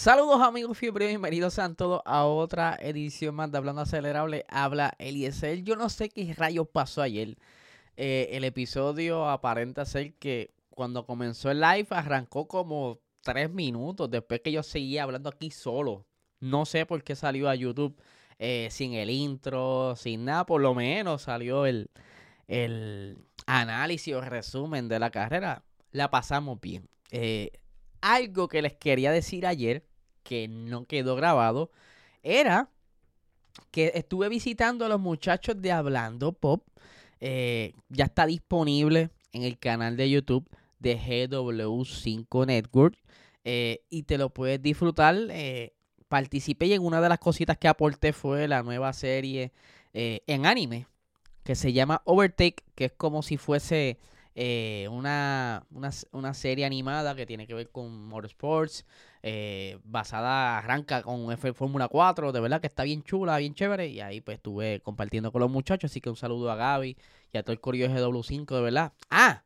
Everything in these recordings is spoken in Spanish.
Saludos amigos fiebre, bienvenidos sean todos a otra edición más de Hablando Acelerable. Habla Eliezer. Yo no sé qué rayos pasó ayer. Eh, el episodio aparenta ser que cuando comenzó el live arrancó como tres minutos después que yo seguía hablando aquí solo. No sé por qué salió a YouTube eh, sin el intro, sin nada. Por lo menos salió el, el análisis o resumen de la carrera. La pasamos bien. Eh, algo que les quería decir ayer que no quedó grabado, era que estuve visitando a los muchachos de Hablando Pop. Eh, ya está disponible en el canal de YouTube de GW5 Network. Eh, y te lo puedes disfrutar. Eh, participé y en una de las cositas que aporté fue la nueva serie en anime que se llama Overtake, que es como si fuese una, una, una, serie animada que tiene que ver con motorsports, eh, basada, arranca con Fórmula 4, de verdad que está bien chula, bien chévere, y ahí pues estuve compartiendo con los muchachos, así que un saludo a Gaby y a todo el corillo GW5, de verdad. Ah,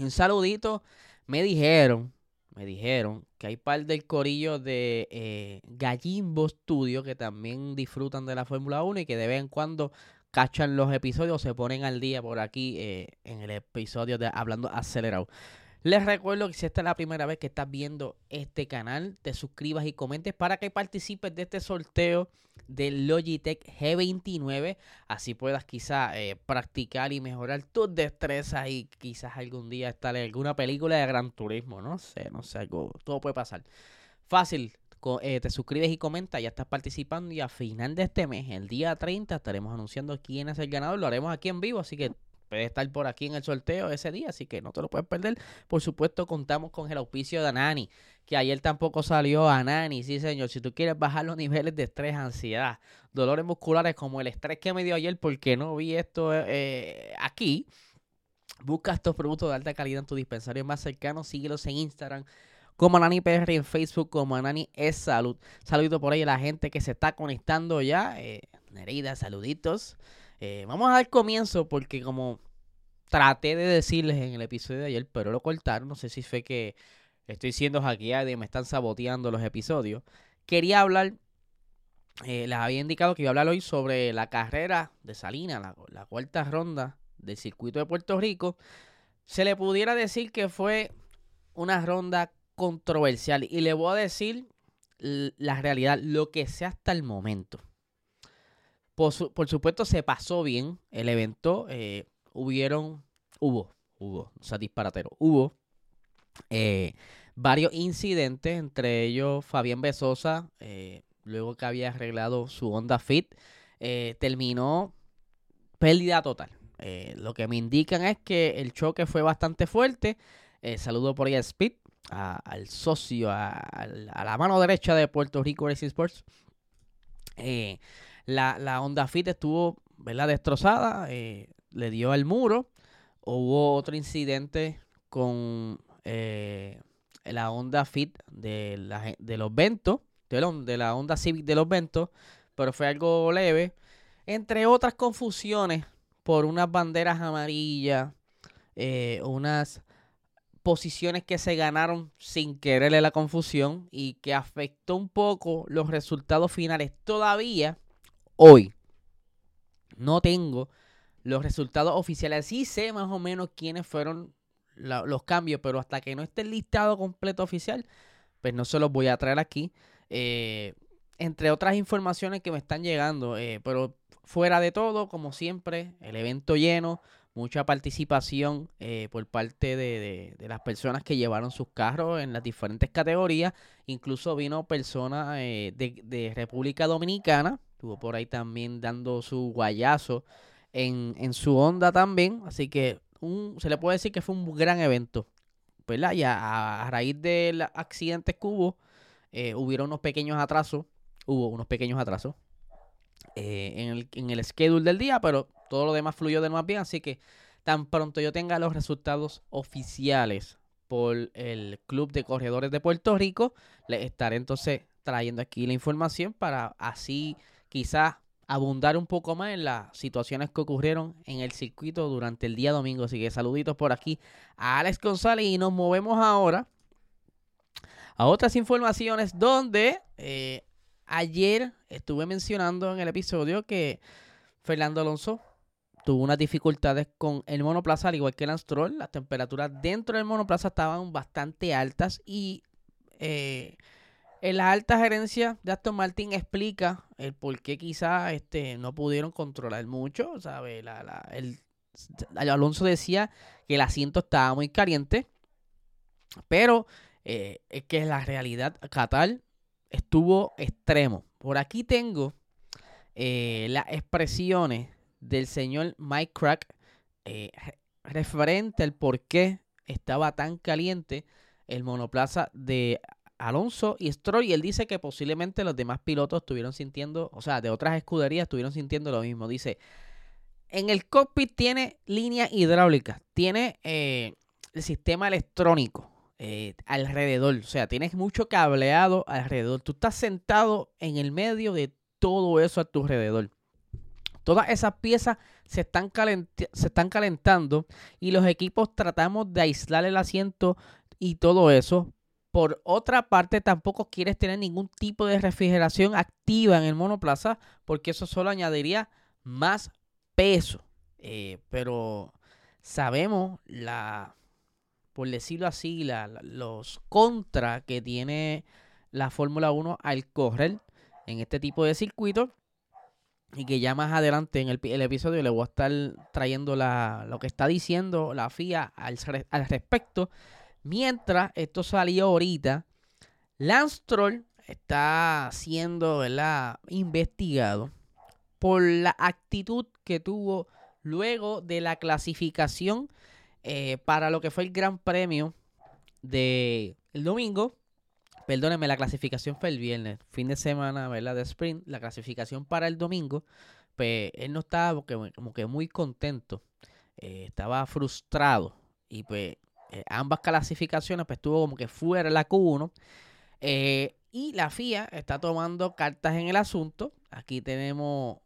un saludito, me dijeron, me dijeron que hay par del corillo de eh, Gallimbo Studio que también disfrutan de la Fórmula 1 y que de vez en cuando cachan los episodios, se ponen al día por aquí eh, en el episodio de Hablando Acelerado. Les recuerdo que si esta es la primera vez que estás viendo este canal, te suscribas y comentes para que participes de este sorteo del Logitech G29. Así puedas quizás eh, practicar y mejorar tus destrezas y quizás algún día estar en alguna película de Gran Turismo. No sé, no sé, algo, todo puede pasar. Fácil, eh, te suscribes y comentas, ya estás participando y a final de este mes, el día 30, estaremos anunciando quién es el ganador. Lo haremos aquí en vivo, así que puede estar por aquí en el sorteo ese día, así que no te lo puedes perder. Por supuesto, contamos con el auspicio de Anani, que ayer tampoco salió Anani, sí señor. Si tú quieres bajar los niveles de estrés, ansiedad, dolores musculares como el estrés que me dio ayer porque no vi esto eh, aquí, busca estos productos de alta calidad en tu dispensario más cercano, síguelos en Instagram como Anani PR en Facebook como Anani es Salud. Saludito por ahí a la gente que se está conectando ya. Eh, Nereida, saluditos. Eh, vamos a dar comienzo porque como traté de decirles en el episodio de ayer, pero lo cortaron, no sé si fue que estoy siendo hackeado y me están saboteando los episodios. Quería hablar, eh, les había indicado que iba a hablar hoy sobre la carrera de Salina, la, la cuarta ronda del circuito de Puerto Rico. Se le pudiera decir que fue una ronda controversial y le voy a decir la realidad, lo que sea hasta el momento. Por, supuesto, se pasó bien el evento. Eh, hubieron, hubo, hubo, o sea, disparatero, hubo eh, varios incidentes, entre ellos Fabián Besosa, eh, luego que había arreglado su Honda Fit, terminó pérdida total. lo que me indican es que el choque fue bastante fuerte. saludo por ahí a Speed, al socio, a, la mano derecha de Puerto Rico Racing Sports. Eh, la, la Fit estuvo ¿verdad? destrozada, eh, le dio al muro. Hubo otro incidente con eh, la Honda Fit de, de los Ventos, de, la Honda Civic de los Ventos, pero fue algo leve. Entre otras confusiones por unas banderas amarillas, unas posiciones que se ganaron sin quererle la confusión y que afectó un poco los resultados finales. Todavía hoy no tengo los resultados oficiales. Sí sé más o menos quiénes fueron los cambios, pero hasta que no esté el listado completo oficial, pues no se los voy a traer aquí. Eh, entre otras informaciones que me están llegando, eh, pero fuera de todo, como siempre, el evento lleno, mucha participación eh, por parte de, las personas que llevaron sus carros en las diferentes categorías. Incluso vino personas de, de República Dominicana Estuvo por ahí también dando su guayazo en, su onda también. Así que un, se le puede decir que fue un gran evento. ¿Verdad? Y a, raíz del accidente que hubo, eh, hubieron unos pequeños atrasos. Hubo unos pequeños atrasos eh, en, el, en el schedule del día, pero todo lo demás fluyó de más bien. Así que tan pronto yo tenga los resultados oficiales por el Club de Corredores de Puerto Rico, les estaré entonces trayendo aquí la información para así quizás abundar un poco más en las situaciones que ocurrieron en el circuito durante el día domingo. Así que saluditos por aquí a Alex González y nos movemos ahora a otras informaciones donde eh, ayer estuve mencionando en el episodio que Fernando Alonso tuvo unas dificultades con el monoplaza, al igual que el Anstrol. Las temperaturas dentro del monoplaza estaban bastante altas y eh, en la alta gerencia de Aston Martin explica el por qué quizás este, no pudieron controlar mucho. ¿sabe? El, Alonso decía que el asiento estaba muy caliente, pero eh, es que la realidad, Qatar estuvo extremo. Por aquí tengo eh, las expresiones del señor Mike Crack eh, referente al por qué estaba tan caliente el monoplaza de Alonso y Stroll. Y él dice que posiblemente los demás pilotos estuvieron sintiendo, o sea, de otras escuderías estuvieron sintiendo lo mismo. Dice, en el cockpit tiene línea hidráulica, tiene eh, el sistema electrónico. Eh, alrededor, o sea, tienes mucho cableado alrededor. Tú estás sentado en el medio de todo eso a tu alrededor. Todas esas piezas se están, se están calentando y los equipos tratamos de aislar el asiento y todo eso. Por otra parte, tampoco quieres tener ningún tipo de refrigeración activa en el monoplaza porque eso solo añadiría más peso. Eh, pero sabemos la, por decirlo así, los contra que tiene la Fórmula 1 al correr en este tipo de circuitos y que ya más adelante en el, episodio le voy a estar trayendo lo que está diciendo la FIA al, respecto. Mientras esto salió ahorita, Lance Troll está siendo investigado por la actitud que tuvo luego de la clasificación eh, para lo que fue el Gran Premio del el domingo Perdónenme, la clasificación fue el viernes, fin de semana, ¿verdad? De sprint. La clasificación para el domingo, pues él no estaba como que muy contento. Eh, estaba frustrado. Y pues eh, ambas clasificaciones, pues estuvo como que fuera la Q1. Eh, y la FIA está tomando cartas en el asunto. Aquí tenemos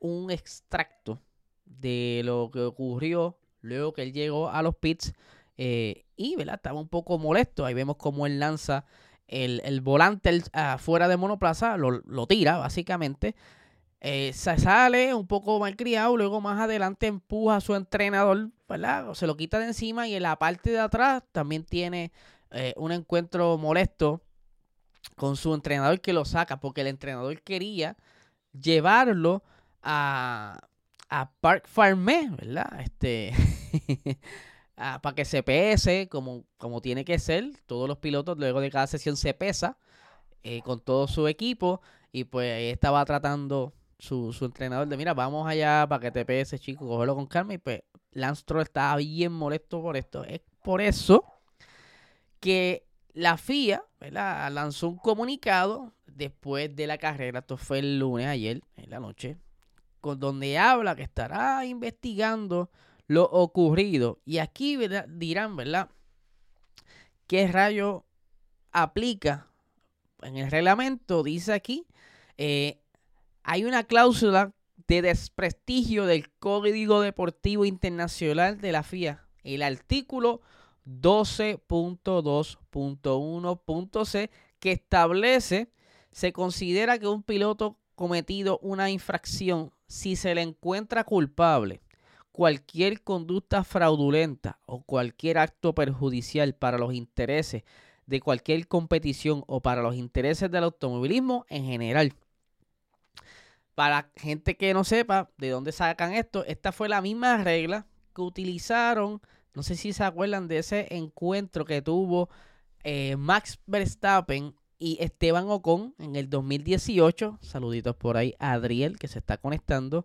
un extracto de lo que ocurrió luego que él llegó a los pits. y, ¿verdad? Estaba un poco molesto. Ahí vemos cómo él lanza el, volante afuera de monoplaza, lo, tira básicamente. Eh, se sale un poco mal criado, luego más adelante empuja a su entrenador, ¿verdad? Se lo quita de encima y en la parte de atrás también tiene eh, un encuentro molesto con su entrenador que lo saca, porque el entrenador quería llevarlo a, a Park Farmé, ¿verdad? Este Ah, para que se pese como, como tiene que ser. Todos los pilotos luego de cada sesión se pesa eh, con todo su equipo y pues ahí estaba tratando su, su, entrenador de, mira, vamos allá para que te pese, chico, cógelo con calma y pues Lance Stroll estaba bien molesto por esto. Es por eso que la FIA lanzó un comunicado después de la carrera, esto fue el lunes, ayer, en la noche, con donde habla que estará investigando lo ocurrido. Y aquí dirán, ¿verdad? ¿Qué rayo aplica? En el reglamento dice aquí, eh, hay una cláusula de desprestigio del Código Deportivo Internacional de la FIA. El artículo 12.2.1.c que establece, se considera que un piloto cometido una infracción si se le encuentra culpable cualquier conducta fraudulenta o cualquier acto perjudicial para los intereses de cualquier competición o para los intereses del automovilismo en general. Para gente que no sepa de dónde sacan esto, esta fue la misma regla que utilizaron, no sé si se acuerdan de ese encuentro que tuvo eh, Max Verstappen y Esteban Ocon en el 2018. Saluditos por ahí a Adriel que se está conectando.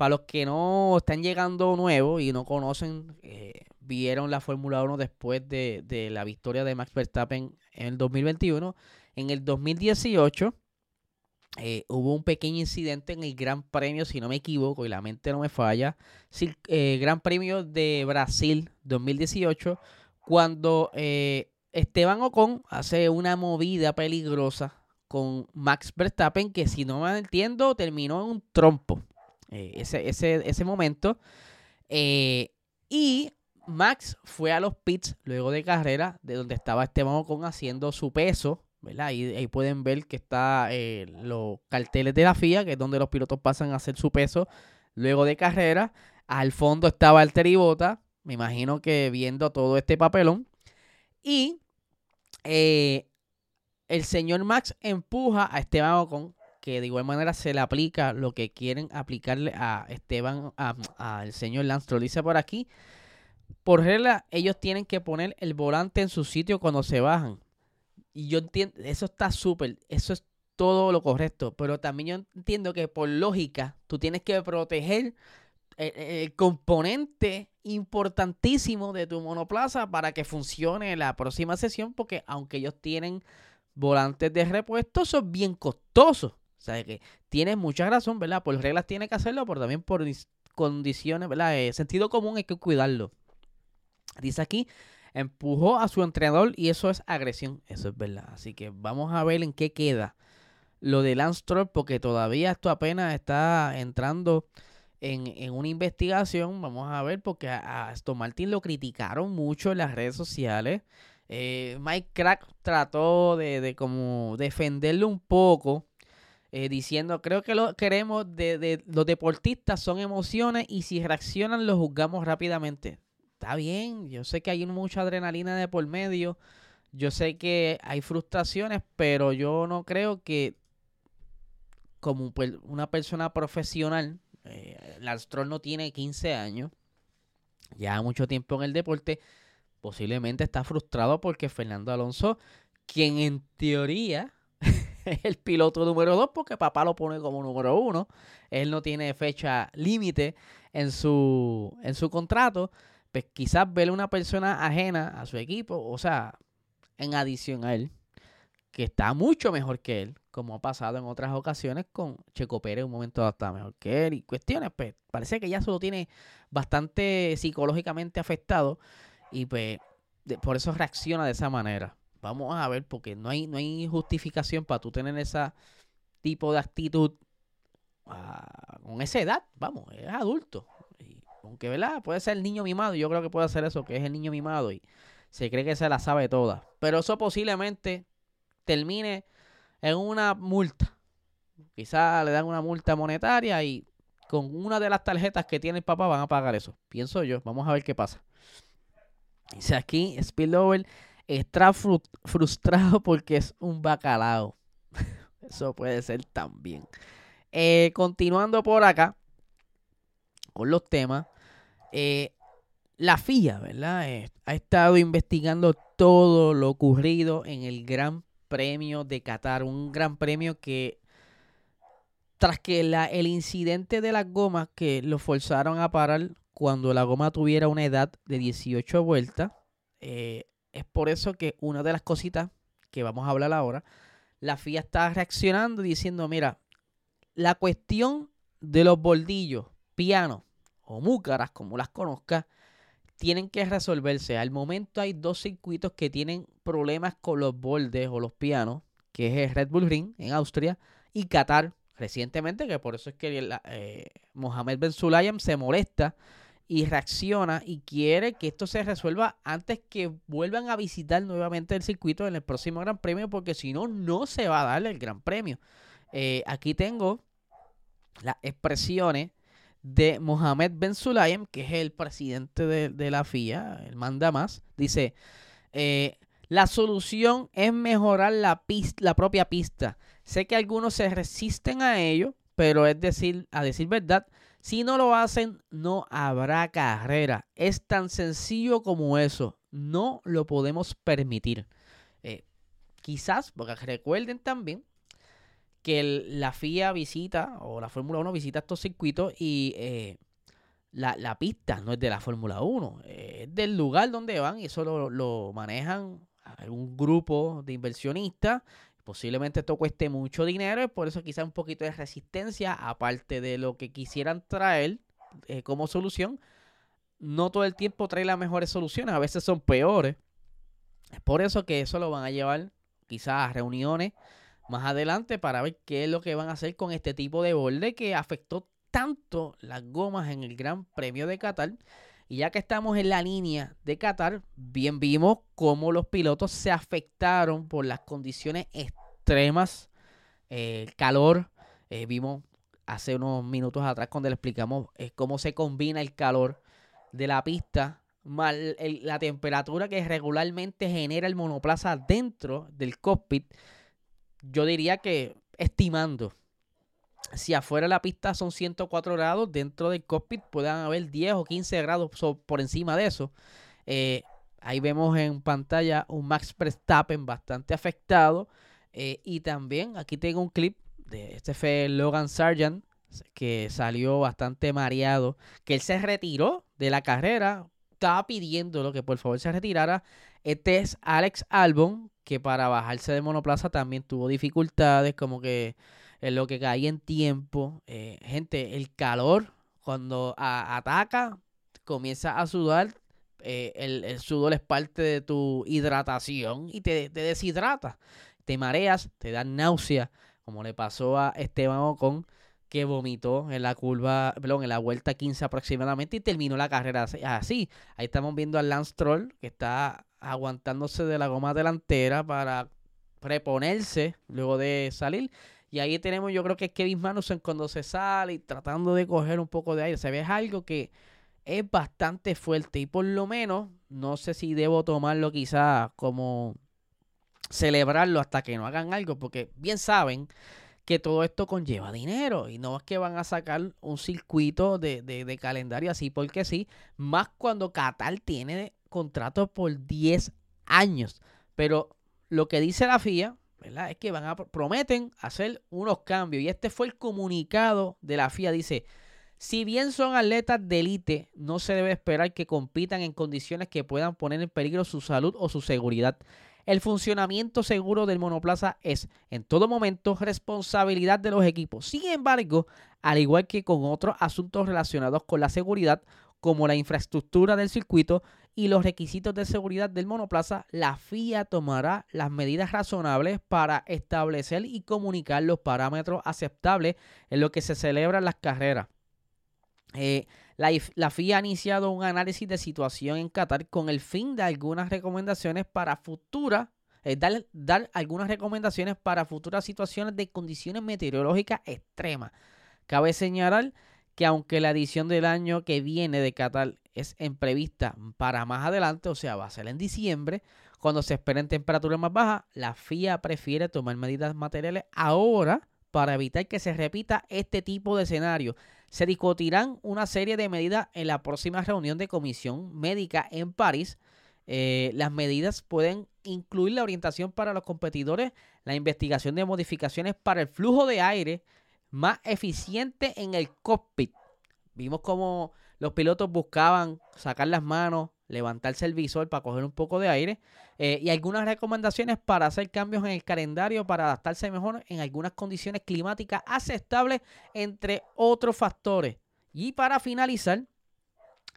Para los que no están llegando nuevos y no conocen eh, vieron la Fórmula 1 después de, la victoria de Max Verstappen en el 2021. En el 2018 eh, hubo un pequeño incidente en el Gran Premio, si no me equivoco, y la mente no me falla. Eh, Gran Premio de Brasil 2018, cuando Esteban Ocon hace una movida peligrosa con Max Verstappen, que si no me entiendo, terminó en un trompo. Ese, ese, ese momento. y Max fue a los pits luego de carrera, de donde estaba Esteban Ocon haciendo su peso ¿verdad? Ahí, ahí pueden ver que está eh, los carteles de la FIA, que es donde los pilotos pasan a hacer su peso luego de carrera. Al fondo estaba el Teribota, me imagino que viendo todo este papelón. Y eh, el señor Max empuja a Esteban Ocon, que de igual manera se le aplica lo que quieren aplicarle a Esteban, al señor Lance dice por aquí. Por regla, ellos tienen que poner el volante en su sitio cuando se bajan. Y yo entiendo, eso está súper, eso es todo lo correcto, pero también yo entiendo que por lógica tú tienes que proteger el, componente importantísimo de tu monoplaza para que funcione la próxima sesión, porque aunque ellos tienen volantes de repuesto, son bien costosos. O sea que tienes mucha razón, ¿verdad? Por reglas tiene que hacerlo, pero también por condiciones, ¿verdad? Eh, sentido común hay que cuidarlo. Dice aquí, empujó a su entrenador y eso es agresión. Eso es verdad. Así que vamos a ver en qué queda lo de Lance porque todavía esto apenas está entrando en, una investigación. Vamos a ver porque a, Martin lo criticaron mucho en las redes sociales. Eh, Mike Crack trató de, como defenderlo un poco. Eh, diciendo, creo que lo queremos de, de los deportistas son emociones y si reaccionan los juzgamos rápidamente. Está bien, yo sé que hay mucha adrenalina de por medio, yo sé que hay frustraciones, pero yo no creo que como una persona profesional, eh, no tiene 15 años, ya mucho tiempo en el deporte, posiblemente está frustrado porque Fernando Alonso, quien en teoría el piloto número 2, porque papá lo pone como número 1, él no tiene fecha límite en su, en su contrato, pues quizás ver una persona ajena a su equipo, o sea, en adición a él, que está mucho mejor que él, como ha pasado en otras ocasiones con Checo Pérez, un momento hasta mejor que él, y cuestiones, pues parece que ya se lo tiene bastante psicológicamente afectado, y pues por eso reacciona de esa manera. Vamos a ver, porque no hay, no hay justificación para tú tener ese tipo de actitud ah, con esa edad, vamos, es adulto. Aunque, ¿verdad? Puede ser el niño mimado. Yo creo que puede hacer eso, que es el niño mimado y se cree que se la sabe toda. Pero eso posiblemente termine en una multa. Quizás le dan una multa monetaria y con una de las tarjetas que tiene el papá van a pagar eso. Pienso yo. Vamos a ver qué pasa. Dice aquí, Spillover está frustrado porque es un bacalao. eso puede ser también. Eh, continuando por acá con los temas. Eh, la FIA, ¿verdad? Eh, ha estado investigando todo lo ocurrido en el Gran Premio de Qatar. Un gran premio que, tras que la, el incidente de las gomas que lo forzaron a parar cuando la goma tuviera una edad de 18 vueltas, es por eso que una de las cositas que vamos a hablar ahora, la FIA está reaccionando diciendo, mira, la cuestión de los bordillos, pianos, o múcaras, como las conozcas, tienen que resolverse. Al momento hay dos circuitos que tienen problemas con los bordes o los pianos, que es el Red Bull Ring en Austria y Qatar recientemente, que por eso es que eh, Mohamed Ben Sulayem se molesta y reacciona y quiere que esto se resuelva antes que vuelvan a visitar nuevamente el circuito en el próximo Gran Premio, porque si no, no se va a darle el Gran Premio. Eh, aquí tengo las expresiones de Mohamed Ben Sulayem, que es el presidente de, la FIA, el manda más, dice, eh, la solución es mejorar la, pista, la propia pista. Sé que algunos se resisten a ello, pero es decir, a decir verdad, si no lo hacen, no habrá carrera. Es tan sencillo como eso. No lo podemos permitir. Eh, quizás, porque recuerden también que la FIA visita, o la Fórmula 1 visita estos circuitos y eh, la, pista no es de la Fórmula 1, es del lugar donde van y eso lo, lo manejan un grupo de inversionistas. Posiblemente esto cueste mucho dinero, y por eso quizá un poquito de resistencia, aparte de lo que quisieran traer eh, como solución. No todo el tiempo trae las mejores soluciones, a veces son peores. Es por eso que eso lo van a llevar quizás a reuniones más adelante para ver qué es lo que van a hacer con este tipo de borde que afectó tanto las gomas en el Gran Premio de Qatar. Y ya que estamos en la línea de Qatar, bien vimos cómo los pilotos se afectaron por las condiciones extremas, el eh, calor. Eh, vimos hace unos minutos atrás cuando le explicamos eh, cómo se combina el calor de la pista más la temperatura que regularmente genera el monoplaza dentro del cockpit. Yo diría que estimando si afuera la pista son 104 grados, dentro del cockpit puedan haber 10 o 15 grados por encima de eso. Eh, ahí vemos en pantalla un Max Verstappen bastante afectado. Eh, y también aquí tengo un clip de este fue Logan Sargent que salió bastante mareado, que él se retiró de la carrera, estaba pidiéndolo que por favor se retirara. Este es Alex Albon, que para bajarse de monoplaza también tuvo dificultades, como que en lo que caía en tiempo. Eh, gente, el calor cuando ataca, comienza a sudar. Eh, el, sudor es parte de tu hidratación y te, deshidrata. Te mareas, te da náusea, como le pasó a Esteban Ocon, que vomitó en la curva, perdón, en la vuelta 15 aproximadamente y terminó la carrera así. Ahí estamos viendo al Lance Troll que está aguantándose de la goma delantera para preponerse luego de salir. Y ahí tenemos, yo creo que es Kevin Magnussen cuando se sale y tratando de coger un poco de aire. Se ve algo que es bastante fuerte y por lo menos, no sé si debo tomarlo quizá como celebrarlo hasta que no hagan algo, porque bien saben que todo esto conlleva dinero y no es que van a sacar un circuito de, de calendario así porque sí, más cuando Qatar tiene contratos por 10 años. Pero lo que dice la FIA es que van a prometen hacer unos cambios y este fue el comunicado de la FIA dice, si bien son atletas de élite, no se debe esperar que compitan en condiciones que puedan poner en peligro su salud o su seguridad. El funcionamiento seguro del monoplaza es en todo momento responsabilidad de los equipos. Sin embargo, al igual que con otros asuntos relacionados con la seguridad, como la infraestructura del circuito, y los requisitos de seguridad del monoplaza, la FIA tomará las medidas razonables para establecer y comunicar los parámetros aceptables en lo que se celebran las carreras. Eh, la, FIA ha iniciado un análisis de situación en Qatar con el fin de algunas recomendaciones para futuras, eh, dar, dar algunas recomendaciones para futuras situaciones de condiciones meteorológicas extremas. Cabe señalar que aunque la edición del año que viene de Qatar es prevista para más adelante, o sea, va a ser en diciembre, cuando se esperen temperaturas más bajas, la FIA prefiere tomar medidas materiales ahora para evitar que se repita este tipo de escenario. Se discutirán una serie de medidas en la próxima reunión de comisión médica en París. Eh, las medidas pueden incluir la orientación para los competidores, la investigación de modificaciones para el flujo de aire más eficiente en el cockpit. Vimos como los pilotos buscaban sacar las manos, levantarse el visor para coger un poco de aire eh, y algunas recomendaciones para hacer cambios en el calendario para adaptarse mejor en algunas condiciones climáticas aceptables, entre otros factores. Y para finalizar,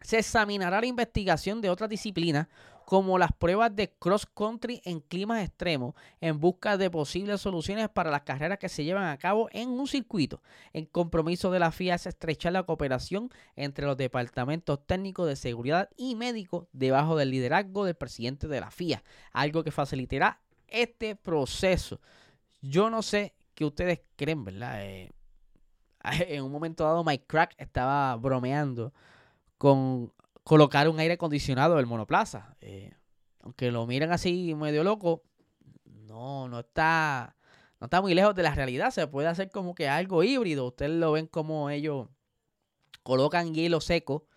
se examinará la investigación de otras disciplinas como las pruebas de cross country en climas extremos en busca de posibles soluciones para las carreras que se llevan a cabo en un circuito. El compromiso de la FIA es estrechar la cooperación entre los departamentos técnicos de seguridad y médicos debajo del liderazgo del presidente de la FIA, algo que facilitará este proceso. Yo no sé qué ustedes creen, ¿verdad? Eh, en un momento dado Mike Crack estaba bromeando con colocar un aire acondicionado el monoplaza. Eh, aunque lo miren así medio loco, no, no está, no está muy lejos de la realidad. Se puede hacer como que algo híbrido. Ustedes lo ven como ellos colocan hielo seco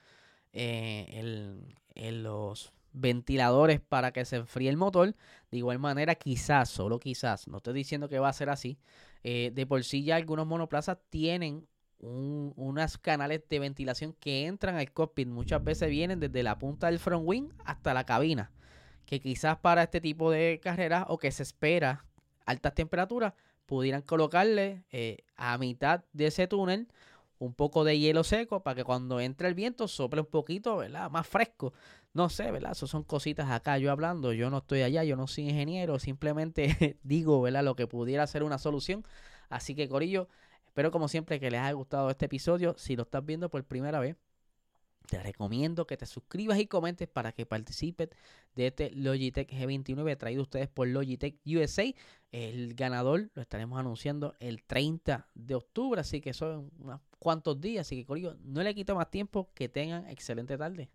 eh, en, los ventiladores para que se enfríe el motor. De igual manera, quizás, solo quizás, no estoy diciendo que va a ser así. Eh, de por sí ya algunos monoplazas tienen unas canales de ventilación que entran al cockpit. Muchas veces vienen desde la punta del front wing hasta la cabina. Que quizás para este tipo de carreras o que se espera altas temperaturas, pudieran colocarle eh, a mitad de ese túnel un poco de hielo seco para que cuando entre el viento sople un poquito, ¿verdad? Más fresco. No sé, ¿verdad? Eso son cositas acá yo hablando. Yo no estoy allá, yo no soy ingeniero. Simplemente digo, ¿verdad? Lo que pudiera ser una solución. Así que, Corillo, espero como siempre que les haya gustado este episodio. Si lo estás viendo por primera vez, te recomiendo que te suscribas y comentes para que participes de este Logitech G29 traído ustedes por Logitech USA. El ganador lo estaremos anunciando el 30 de octubre, así que son unos cuantos días. Así que, Corillo, no le quito más tiempo. Que tengan excelente tarde.